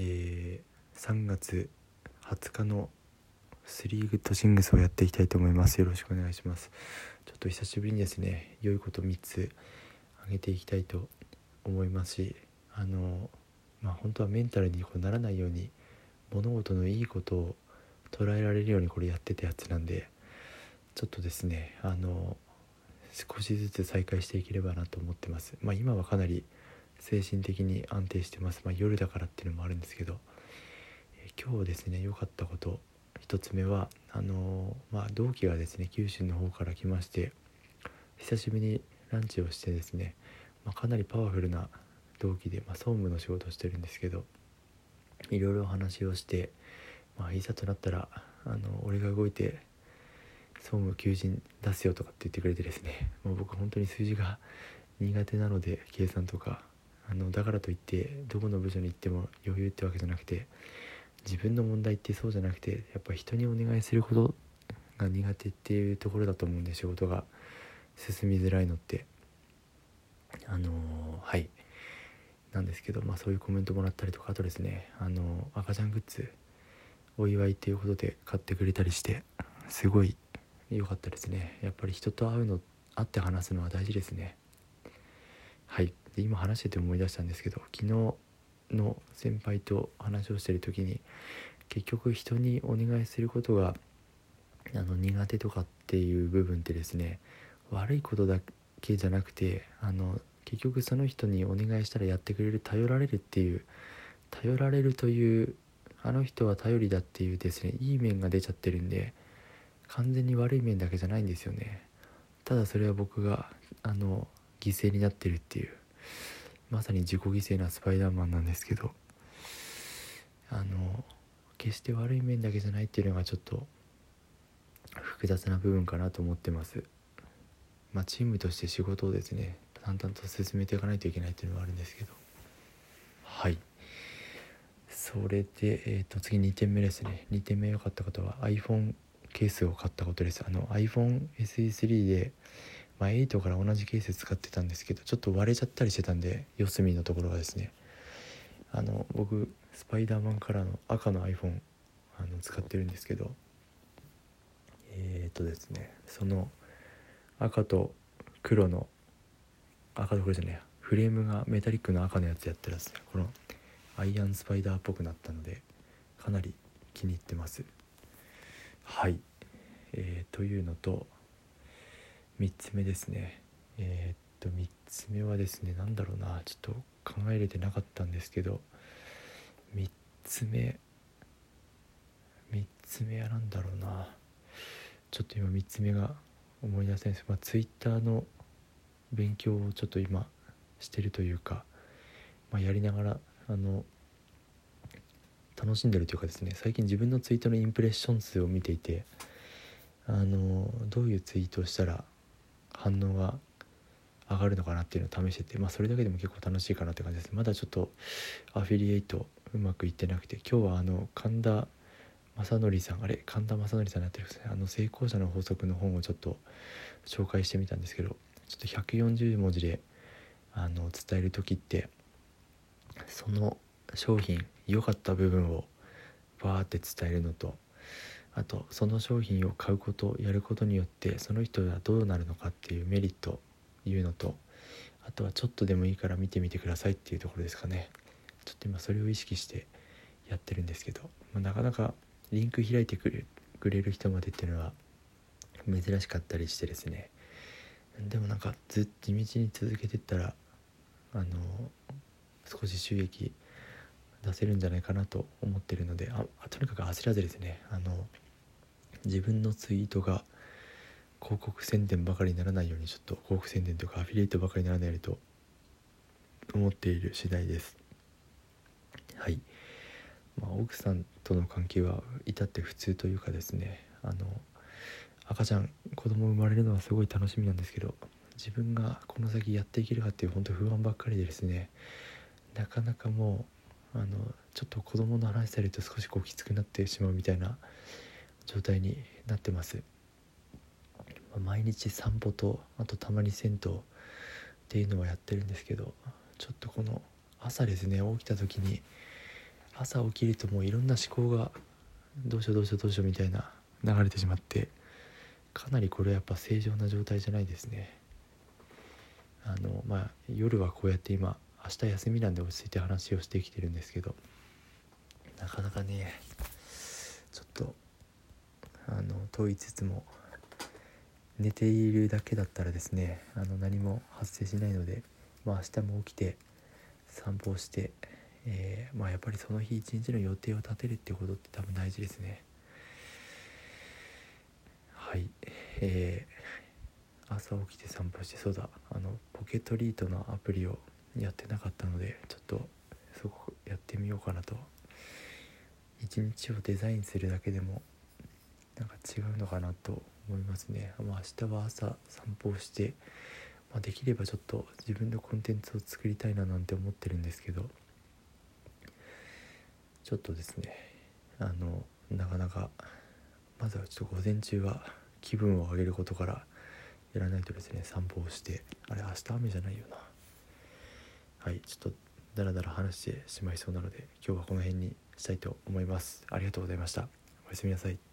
えー、3月20日のスリーグッドシングスをやっていきたいと思います。よろしくお願いします。ちょっと久しぶりにですね良いこと3つ挙げていきたいと思いますしあのまあ本当はメンタルにこうならないように物事のいいことを捉えられるようにこれやってたやつなんでちょっとですねあの少しずつ再開していければなと思ってます。まあ今はかなり精神的に安定してます、まあ、夜だからっていうのもあるんですけど、えー、今日ですね良かったこと。1つ目はあのー、まあ、同期がですね九州の方から来まして久しぶりにランチをしてですね、まあ、かなりパワフルな同期で、まあ、総務の仕事をしてるんですけどいろいろ話をして、まあ、いざとなったらあの俺が動いて総務求人出すよとかって言ってくれてですねもう僕本当に数字が苦手なので計算とかあのだからといってどこの部署に行っても余裕ってわけじゃなくて自分の問題ってそうじゃなくてやっぱ人にお願いすることが苦手っていうところだと思うんで仕事が。進みづらいのって。あのー、はい。なんですけど、まあ、そういうコメントもらったりとかあとですねあのー、赤ちゃんグッズお祝いっていうことで買ってくれたりしてすごい良かったですね。やっぱり人と会うの会って話すのは大事ですね。はい。で今話してて思い出したんですけど昨日の先輩と話をしてる時に結局人にお願いすることがあの苦手とかっていう部分ってですね悪いことだけじゃなくてあの結局その人にお願いしたらやってくれる頼られるっていう頼られるというあの人は頼りだっていうですねいい面が出ちゃってるんで完全に悪い面だけじゃないんですよね。ただそれは僕があの犠牲になってるっていう。まさに自己犠牲なスパイダーマンなんですけどあの決して悪い面だけじゃないっていうのがちょっと複雑な部分かなと思ってます。まあチームとして仕事をですね淡々と進めていかないといけないっていうのはあるんですけど。はい。それで、えー、と次2点目ですね。2点目良かったことは iPhone ケースを買ったことです。あの iPhone SE3 でまあ、8から同じケース使ってたんですけどちょっと割れちゃったりしてたんで四隅のところがですね。あの僕スパイダーマンカラーの赤の iPhone あの使ってるんですけどえー、っとですねその赤と黒の赤と黒じゃないやフレームがメタリックの赤のやつやったらですね。このアイアンスパイダーっぽくなったのでかなり気に入ってます。はい、えー、というのと3つ目ですね。えー、っと3つ目はですね何だろうな。ちょっと考えれてなかったんですけど。3つ目。3つ目は何だろうな。ちょっと今3つ目が思い出せないです。まあ Twitter の勉強をちょっと今してるというか、まあ、やりながらあの楽しんでるというかですね。最近自分のツイートのインプレッション数を見ていてあのどういうツイートをしたら反応が上がるのかなっていうのを試してて、まあ、それだけでも結構楽しいかなって感じですまだちょっとアフィリエイトうまくいってなくて今日はあの神田正則さんあれ？神田正則さんになってるんですね。あの成功者の法則の本をちょっと紹介してみたんですけどちょっと140文字であの伝える時ってその商品良かった部分をバーって伝えるのとあとその商品を買うことやることによってその人がどうなるのかっていうメリットいうのとあとはちょっとでもいいから見てみてくださいっていうところですかね。ちょっと今それを意識してやってるんですけど、まあ、なかなかリンク開いてくれくれる人までっていうのは珍しかったりしてですね。でもなんかずっと地道に続けてったらあの少し収益出せるんじゃないかなと思ってるのであとにかく焦らずですねあの自分のツイートが広告宣伝ばかりにならないようにちょっと広告宣伝とかアフィリエイトばかりにならないようにと思っている次第です。はい、まあ、奥さんとの関係は至って普通というかですねあの赤ちゃん子供生まれるのはすごい楽しみなんですけど自分がこの先やっていけるかっていう本当不安ばっかりでですねなかなかもうあのちょっと子供の話されると少しこうきつくなってしまうみたいな状態になってます。毎日散歩とあとたまに銭湯っていうのはやってるんですけどちょっとこの朝ですね起きた時に朝起きるともういろんな思考がどうしようどうしようどうしようみたいな流れてしまってかなりこれやっぱ正常な状態じゃないですねあのまあ夜はこうやって今明日休みなんで落ち着いて話をしてきてるんですけど。なかなかねちょっとあのと言いつつも寝ているだけだったらですねあの何も発生しないので、まあ、明日も起きて散歩をして、えー、まあ、やっぱりその日一日の予定を立てるってことって多分大事ですね。はい。えー、朝起きて散歩してそうだあのポケトリートのアプリをやってなかったのでちょっとすごくやってみようかなと。一日をデザインするだけでもなんか違うのかなと思いますね、まあ、明日は朝散歩をして、まあ、できればちょっと自分のコンテンツを作りたいななんて思ってるんですけどちょっとですねあのなかなかまずはちょっと午前中は気分を上げることからやらないとですね散歩をしてあれ明日雨じゃないよな。はいちょっとだらだら話してしまいそうなので今日はこの辺にしたいと思います。ありがとうございました。おやすみなさい。